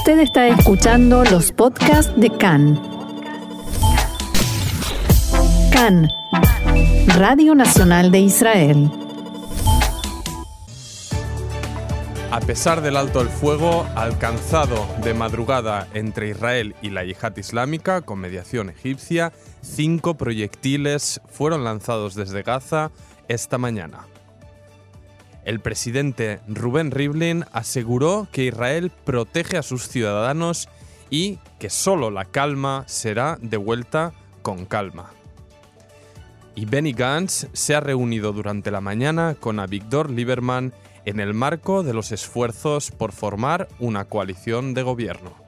Usted está escuchando los podcasts de CAN. CAN, Radio Nacional de Israel. A pesar del alto el fuego alcanzado de madrugada entre Israel y la yihad islámica con mediación egipcia, cinco proyectiles fueron lanzados desde Gaza esta mañana. El presidente Rubén Rivlin aseguró que Israel protege a sus ciudadanos y que solo la calma será devuelta con calma. Y Benny Gantz se ha reunido durante la mañana con Avigdor Lieberman en el marco de los esfuerzos por formar una coalición de gobierno.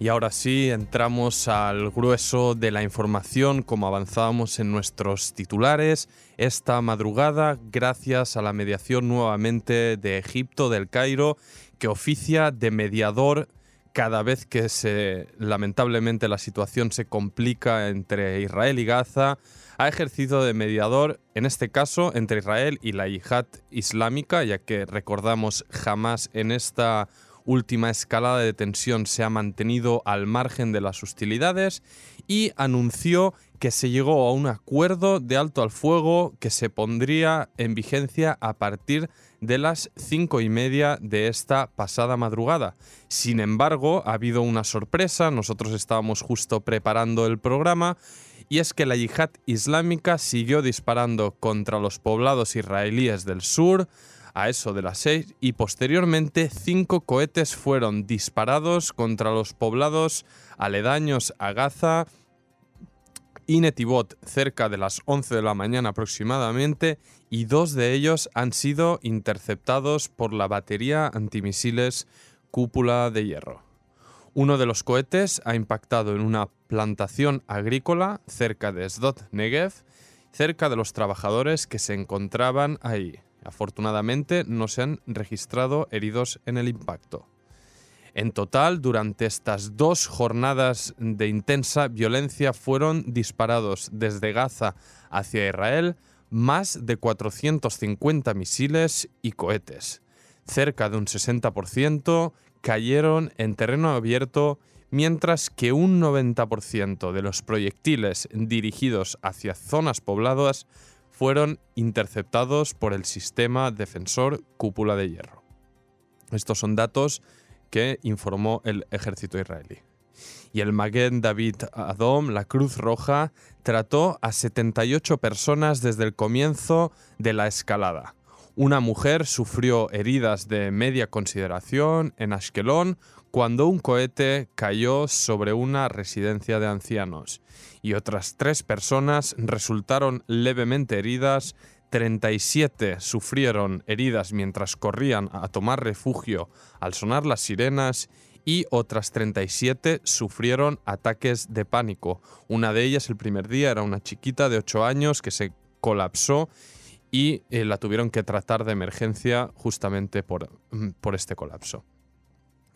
Y ahora sí, entramos al grueso de la información como avanzábamos en nuestros titulares. Esta madrugada, gracias a la mediación nuevamente de Egipto, del Cairo, que oficia de mediador cada vez que se lamentablemente la situación se complica entre Israel y Gaza, ha ejercido de mediador, en este caso, entre Israel y la yihad islámica, ya que recordamos jamás en esta última escalada de tensión se ha mantenido al margen de las hostilidades y anunció que se llegó a un acuerdo de alto al fuego que se pondría en vigencia a partir de las cinco y media de esta pasada madrugada. Sin embargo, ha habido una sorpresa, nosotros estábamos justo preparando el programa, y es que la yihad islámica siguió disparando contra los poblados israelíes del sur, a eso de las 6 y posteriormente cinco cohetes fueron disparados contra los poblados aledaños a Gaza y Netibot cerca de las 11 de la mañana aproximadamente y dos de ellos han sido interceptados por la batería antimisiles cúpula de hierro. Uno de los cohetes ha impactado en una plantación agrícola cerca de Sdot Negev, cerca de los trabajadores que se encontraban ahí. Afortunadamente no se han registrado heridos en el impacto. En total, durante estas dos jornadas de intensa violencia fueron disparados desde Gaza hacia Israel más de 450 misiles y cohetes. Cerca de un 60% cayeron en terreno abierto, mientras que un 90% de los proyectiles dirigidos hacia zonas pobladas fueron interceptados por el sistema defensor cúpula de hierro. Estos son datos que informó el ejército israelí. Y el Maguen David Adom, la Cruz Roja, trató a 78 personas desde el comienzo de la escalada. Una mujer sufrió heridas de media consideración en Ashkelon cuando un cohete cayó sobre una residencia de ancianos y otras tres personas resultaron levemente heridas, 37 sufrieron heridas mientras corrían a tomar refugio al sonar las sirenas y otras 37 sufrieron ataques de pánico. Una de ellas el primer día era una chiquita de 8 años que se colapsó y eh, la tuvieron que tratar de emergencia justamente por, mm, por este colapso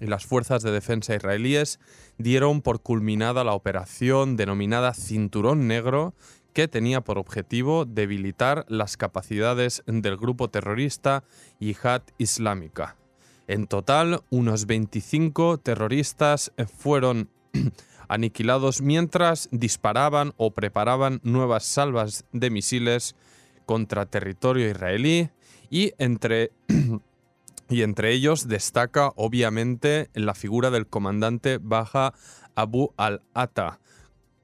y las fuerzas de defensa israelíes dieron por culminada la operación denominada Cinturón Negro, que tenía por objetivo debilitar las capacidades del grupo terrorista Yihad Islámica. En total, unos 25 terroristas fueron aniquilados mientras disparaban o preparaban nuevas salvas de misiles contra territorio israelí y entre y entre ellos destaca obviamente la figura del comandante Baja Abu al-Ata,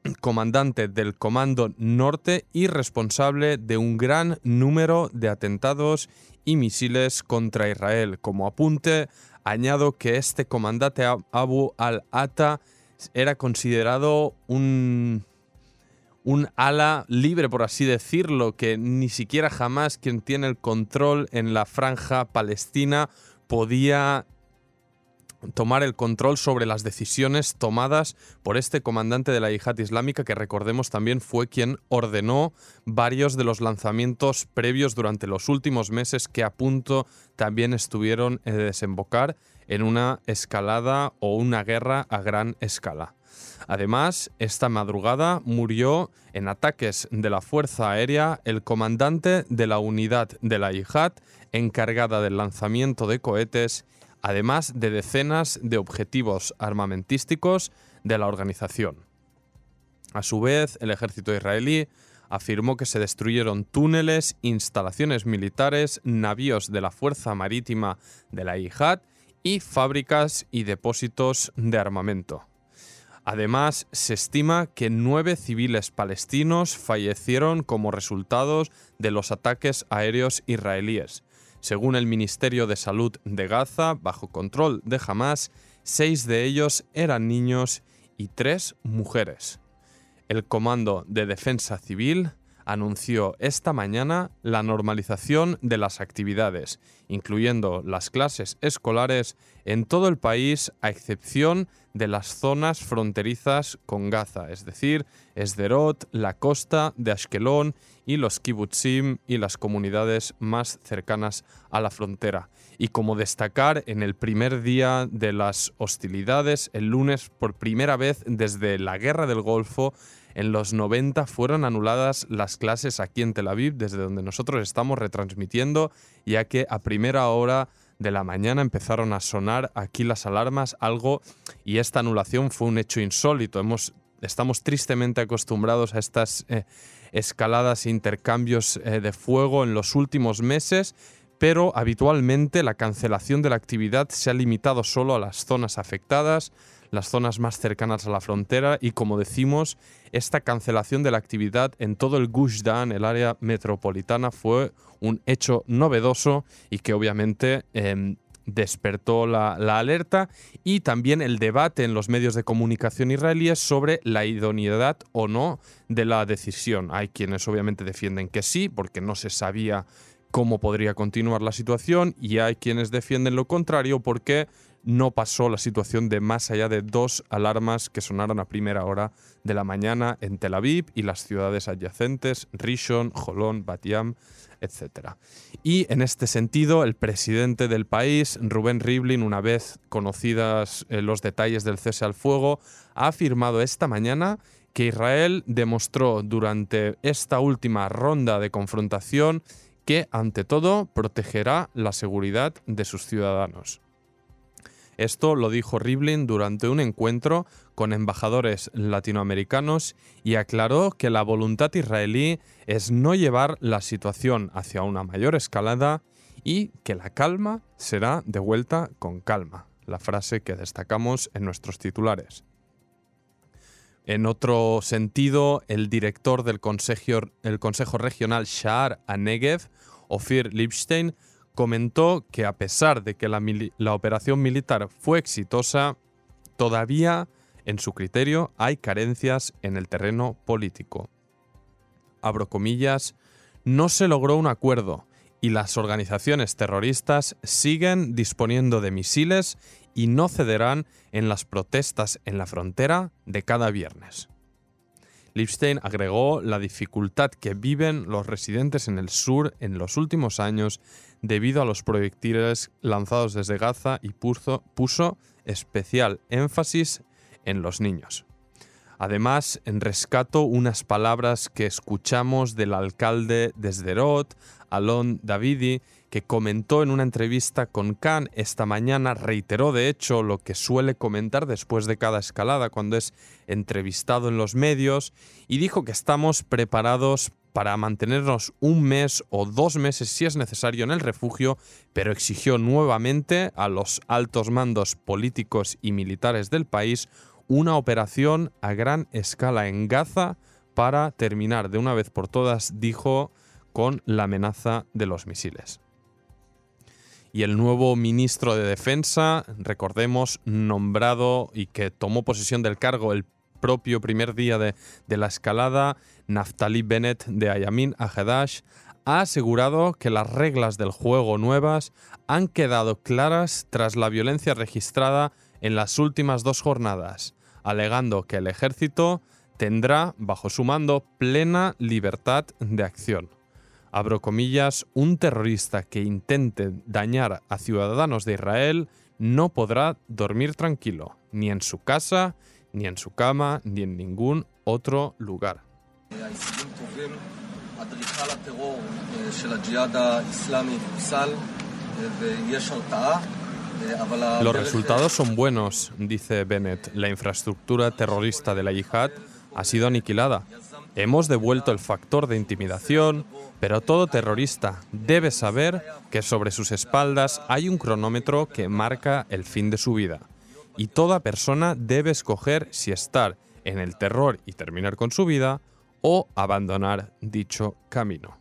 comandante del Comando Norte y responsable de un gran número de atentados y misiles contra Israel. Como apunte, añado que este comandante Abu al-Ata era considerado un un ala libre, por así decirlo, que ni siquiera jamás quien tiene el control en la franja palestina podía tomar el control sobre las decisiones tomadas por este comandante de la yihad islámica que recordemos también fue quien ordenó varios de los lanzamientos previos durante los últimos meses que a punto también estuvieron de desembocar en una escalada o una guerra a gran escala. Además, esta madrugada murió en ataques de la Fuerza Aérea el comandante de la unidad de la Yihad encargada del lanzamiento de cohetes, además de decenas de objetivos armamentísticos de la organización. A su vez, el ejército israelí afirmó que se destruyeron túneles, instalaciones militares, navíos de la Fuerza Marítima de la Yihad y fábricas y depósitos de armamento. Además, se estima que nueve civiles palestinos fallecieron como resultado de los ataques aéreos israelíes. Según el Ministerio de Salud de Gaza, bajo control de Hamas, seis de ellos eran niños y tres mujeres. El Comando de Defensa Civil anunció esta mañana la normalización de las actividades, incluyendo las clases escolares en todo el país a excepción de las zonas fronterizas con Gaza, es decir, Esderot, la costa de Ashkelon y los kibbutzim y las comunidades más cercanas a la frontera. Y como destacar, en el primer día de las hostilidades, el lunes, por primera vez desde la Guerra del Golfo, en los 90 fueron anuladas las clases aquí en Tel Aviv, desde donde nosotros estamos retransmitiendo, ya que a primera hora de la mañana empezaron a sonar aquí las alarmas, algo, y esta anulación fue un hecho insólito. Hemos, estamos tristemente acostumbrados a estas eh, escaladas e intercambios eh, de fuego en los últimos meses, pero habitualmente la cancelación de la actividad se ha limitado solo a las zonas afectadas, las zonas más cercanas a la frontera y como decimos, esta cancelación de la actividad en todo el Gush Dan, el área metropolitana, fue un hecho novedoso y que obviamente em, despertó la, la, alerta y también el debate en los medios de comunicación israelíes sobre la idoneidad o no de la decisión. Hay quienes obviamente defienden que sí, porque no se sabía cómo podría continuar la situación y hay quienes defienden lo contrario porque no pasó la situación de más allá de dos alarmas que sonaron a primera hora de la mañana en Tel Aviv y las ciudades adyacentes, Rishon, Jolón, Batiam, etc. Y en este sentido, el presidente del país, Rubén Rivlin, una vez conocidas eh, los detalles del cese al fuego, ha afirmado esta mañana que Israel demostró durante esta última ronda de confrontación que, ante todo, protegerá la seguridad de sus ciudadanos. Esto lo dijo Rivlin durante un encuentro con embajadores latinoamericanos y aclaró que la voluntad israelí es no llevar la situación hacia una mayor escalada y que la calma será de vuelta con calma, la frase que destacamos en nuestros titulares. En otro sentido, el director del Consejo, Regional Sha'ar Anegev, Ofir Lipstein, comentó que a pesar de que la, operación militar fue exitosa, todavía, en su criterio, hay carencias en el terreno político. Abro comillas, no se logró un acuerdo y las organizaciones terroristas siguen disponiendo de misiles y no cederán en las protestas en la frontera de cada viernes. Lipstein agregó la dificultad que viven los residentes en el sur en los últimos años debido a los proyectiles lanzados desde Gaza y puso, puso especial énfasis en los niños. Además, en rescato unas palabras que escuchamos del alcalde de Sderot, Alon Davidi, que comentó en una entrevista con Khan esta mañana, reiteró de hecho lo que suele comentar después de cada escalada cuando es entrevistado en los medios y dijo que estamos preparados para mantenernos un mes o dos meses si es necesario en el refugio, pero exigió nuevamente a los altos mandos políticos y militares del país una operación a gran escala en Gaza para terminar de una vez por todas, dijo, con la amenaza de los misiles. Y el nuevo ministro de Defensa, recordemos, nombrado y que tomó posesión del cargo el propio primer día de, la escalada, Naftali Bennett de Ayamin Ahedash, ha asegurado que las reglas del juego nuevas han quedado claras tras la violencia registrada en las últimas dos jornadas, alegando que el ejército tendrá bajo su mando plena libertad de acción. Abro comillas, un terrorista que intente dañar a ciudadanos de Israel no podrá dormir tranquilo, ni en su casa, ni en su cama, ni en ningún otro lugar. Los resultados son buenos, dice Bennett. La infraestructura terrorista de la yihad ha sido aniquilada. Hemos devuelto el factor de intimidación, pero todo terrorista debe saber que sobre sus espaldas hay un cronómetro que marca el fin de su vida. Y toda persona debe escoger si estar en el terror y terminar con su vida o abandonar dicho camino.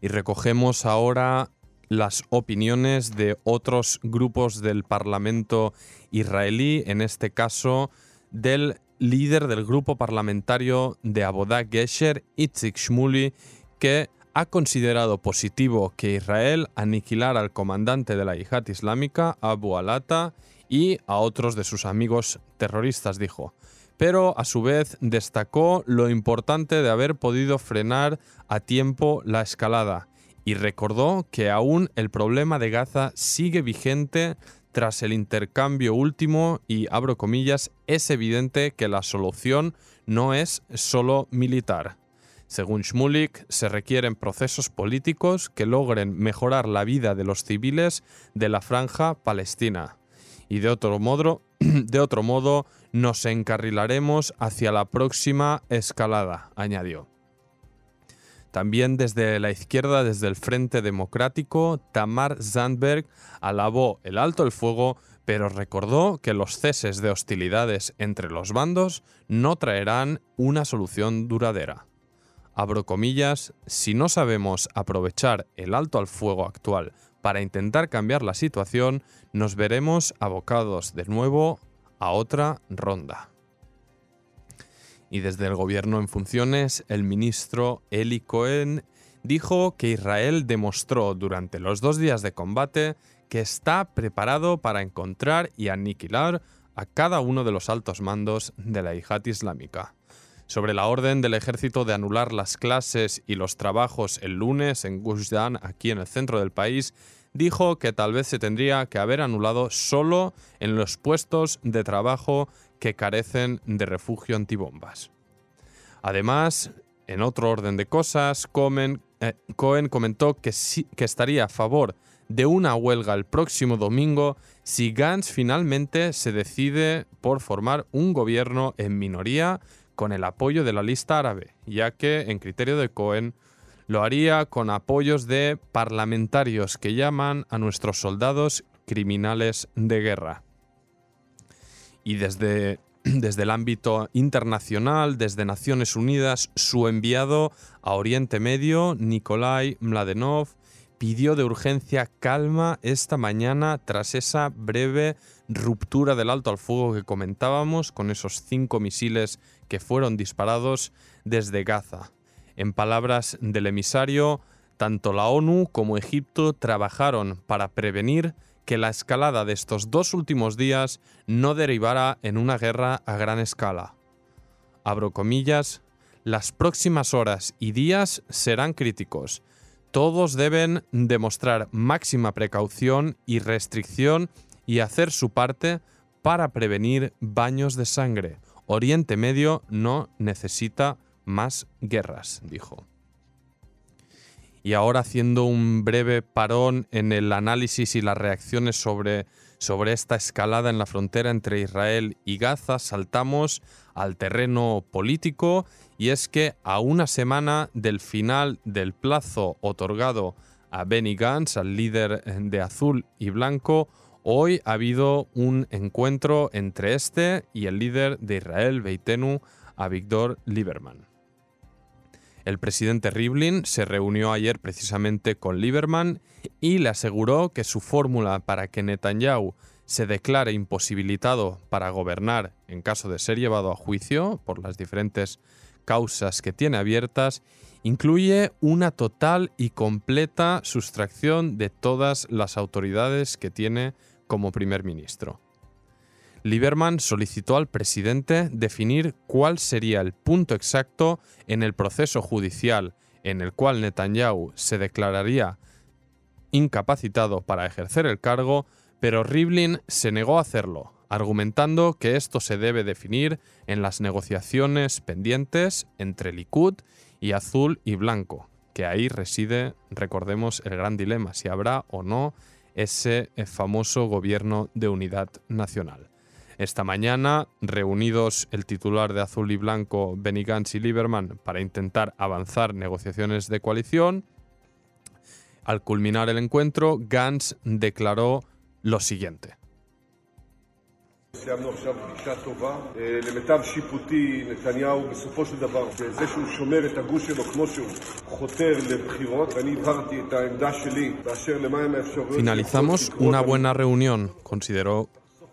Y recogemos ahora las opiniones de otros grupos del Parlamento israelí, en este caso del líder del grupo parlamentario de Abodá Gesher, Itzik Shmuli, que ha considerado positivo que Israel aniquilara al comandante de la yihad islámica, Abu Alata, y a otros de sus amigos terroristas, dijo. Pero a su vez destacó lo importante de haber podido frenar a tiempo la escalada y recordó que aún el problema de Gaza sigue vigente tras el intercambio último y, abro comillas, es evidente que la solución no es solo militar. Según Shmulik, se requieren procesos políticos que logren mejorar la vida de los civiles de la franja palestina. Y de otro modo, de otro modo nos encarrilaremos hacia la próxima escalada, añadió. También desde la izquierda, desde el Frente Democrático, Tamar Zandberg alabó el alto el fuego, pero recordó que los ceses de hostilidades entre los bandos no traerán una solución duradera. Abro comillas, si no sabemos aprovechar el alto al fuego actual para intentar cambiar la situación, nos veremos abocados de nuevo a otra ronda. Y desde el gobierno en funciones, el ministro Eli Cohen dijo que Israel demostró durante los dos días de combate que está preparado para encontrar y aniquilar a cada uno de los altos mandos de la yihad islámica. Sobre la orden del ejército de anular las clases y los trabajos el lunes en Gush aquí en el centro del país, dijo que tal vez se tendría que haber anulado solo en los puestos de trabajo que carecen de refugio antibombas. Además, en otro orden de cosas, eh, Cohen, comentó que, que estaría a favor de una huelga el próximo domingo si Gantz finalmente se decide por formar un gobierno en minoría con el apoyo de la lista árabe, ya que, en criterio de Cohen, lo haría con apoyos de parlamentarios que llaman a nuestros soldados criminales de guerra y desde, desde el ámbito internacional, desde Naciones Unidas, su enviado a Oriente Medio, Nikolai Mladenov, pidió de urgencia calma esta mañana tras esa breve ruptura del alto al fuego que comentábamos con esos cinco misiles que fueron disparados desde Gaza. En palabras del emisario, tanto la ONU como Egipto trabajaron para prevenir que la escalada de estos dos últimos días no derivara en una guerra a gran escala. Abro comillas, las próximas horas y días serán críticos. Todos deben demostrar máxima precaución y restricción y hacer su parte para prevenir baños de sangre. Oriente Medio no necesita más guerras, dijo. Y ahora haciendo un breve parón en el análisis y las reacciones sobre, sobre esta escalada en la frontera entre Israel y Gaza, saltamos al terreno político y es que a una semana del final del plazo otorgado a Benny Gantz, al líder de azul y blanco, hoy ha habido un encuentro entre este y el líder de Israel, Beitenu, Avigdor Lieberman. El presidente Rivlin se reunió ayer precisamente con Lieberman y le aseguró que su fórmula para que Netanyahu se declare imposibilitado para gobernar en caso de ser llevado a juicio por las diferentes causas que tiene abiertas, incluye una total y completa sustracción de todas las autoridades que tiene como primer ministro. Lieberman solicitó al presidente definir cuál sería el punto exacto en el proceso judicial en el cual Netanyahu se declararía incapacitado para ejercer el cargo, pero Rivlin se negó a hacerlo, argumentando que esto se debe definir en las negociaciones pendientes entre Likud y Azul y Blanco, que ahí reside, recordemos, el gran dilema, si habrá o no ese famoso gobierno de unidad nacional. Esta mañana, reunidos el titular de Azul y Blanco, Benny Gantz y Lieberman, para intentar avanzar negociaciones de coalición, al culminar el encuentro, Gantz declaró lo siguiente. Finalizamos una buena reunión, consideró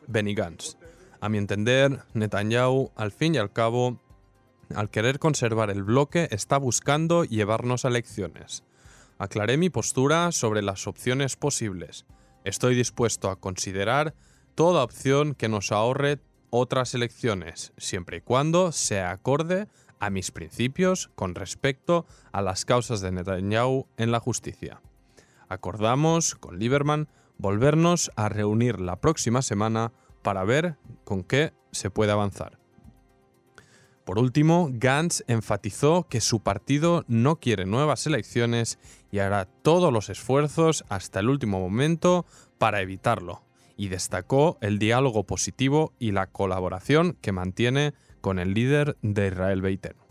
Benny Gantz. A mi entender, Netanyahu, al fin y al cabo, al querer conservar el bloque, está buscando llevarnos a elecciones. Aclaré mi postura sobre las opciones posibles. Estoy dispuesto a considerar toda opción que nos ahorre otras elecciones, siempre y cuando sea acorde a mis principios con respecto a las causas de Netanyahu en la justicia. Acordamos con Lieberman volvernos a reunir la próxima semana para ver con qué se puede avanzar. Por último, Gantz enfatizó que su partido no quiere nuevas elecciones y hará todos los esfuerzos hasta el último momento para evitarlo, y destacó el diálogo positivo y la colaboración que mantiene con el líder de Israel Beiteno.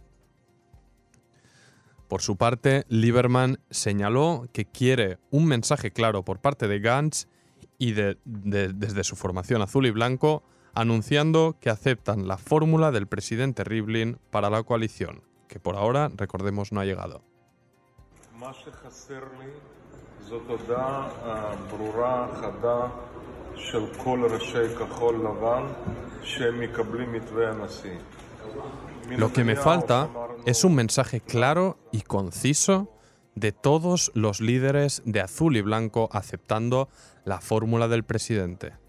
Por su parte, Lieberman señaló que quiere un mensaje claro por parte de Gantz y desde su formación azul y blanco, anunciando que aceptan la fórmula del presidente Rivlin para la coalición, que por ahora, recordemos, no ha llegado. Lo que me falta es un mensaje claro y conciso de todos los líderes de azul y blanco aceptando la fórmula del presidente.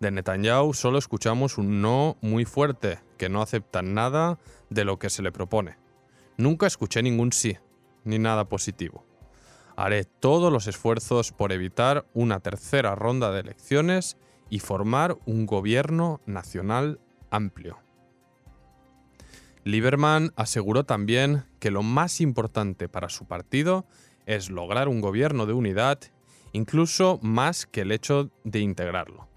De Netanyahu solo escuchamos un no muy fuerte, que no acepta nada de lo que se le propone. Nunca escuché ningún sí, ni nada positivo. Haré todos los esfuerzos por evitar una tercera ronda de elecciones y formar un gobierno nacional amplio. Lieberman aseguró también que lo más importante para su partido es lograr un gobierno de unidad, incluso más que el hecho de integrarlo.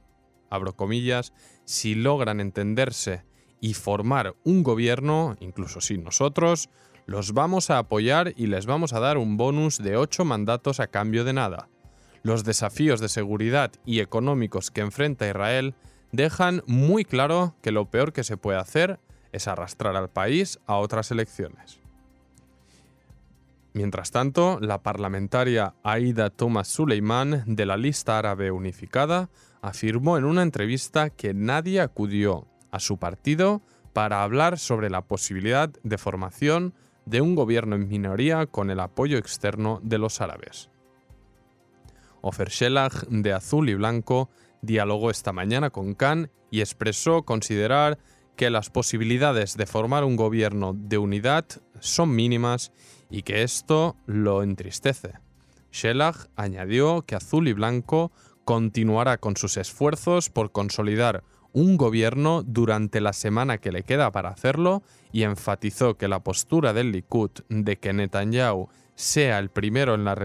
Abro comillas, si logran entenderse y formar un gobierno, incluso sin nosotros, los vamos a apoyar y les vamos a dar un bonus de ocho mandatos a cambio de nada. Los desafíos de seguridad y económicos que enfrenta Israel dejan muy claro que lo peor que se puede hacer es arrastrar al país a otras elecciones. Mientras tanto, la parlamentaria Aida Thomas Suleiman de la lista árabe unificada afirmó en una entrevista que nadie acudió a su partido para hablar sobre la posibilidad de formación de un gobierno en minoría con el apoyo externo de los árabes. Ofer Shelah, de azul y blanco, dialogó esta mañana con Khan y expresó considerar que las posibilidades de formar un gobierno de unidad son mínimas y que esto lo entristece. Shelah añadió que Azul y Blanco continuará con sus esfuerzos por consolidar un gobierno durante la semana que le queda para hacerlo y enfatizó que la postura del Likud de que Netanyahu sea el primero en la,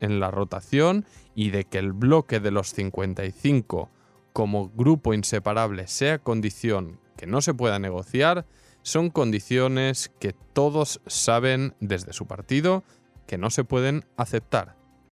en la rotación y de que el bloque de los 55 como grupo inseparable sea condición que no se pueda negociar, son condiciones que todos saben desde su partido que no se pueden aceptar.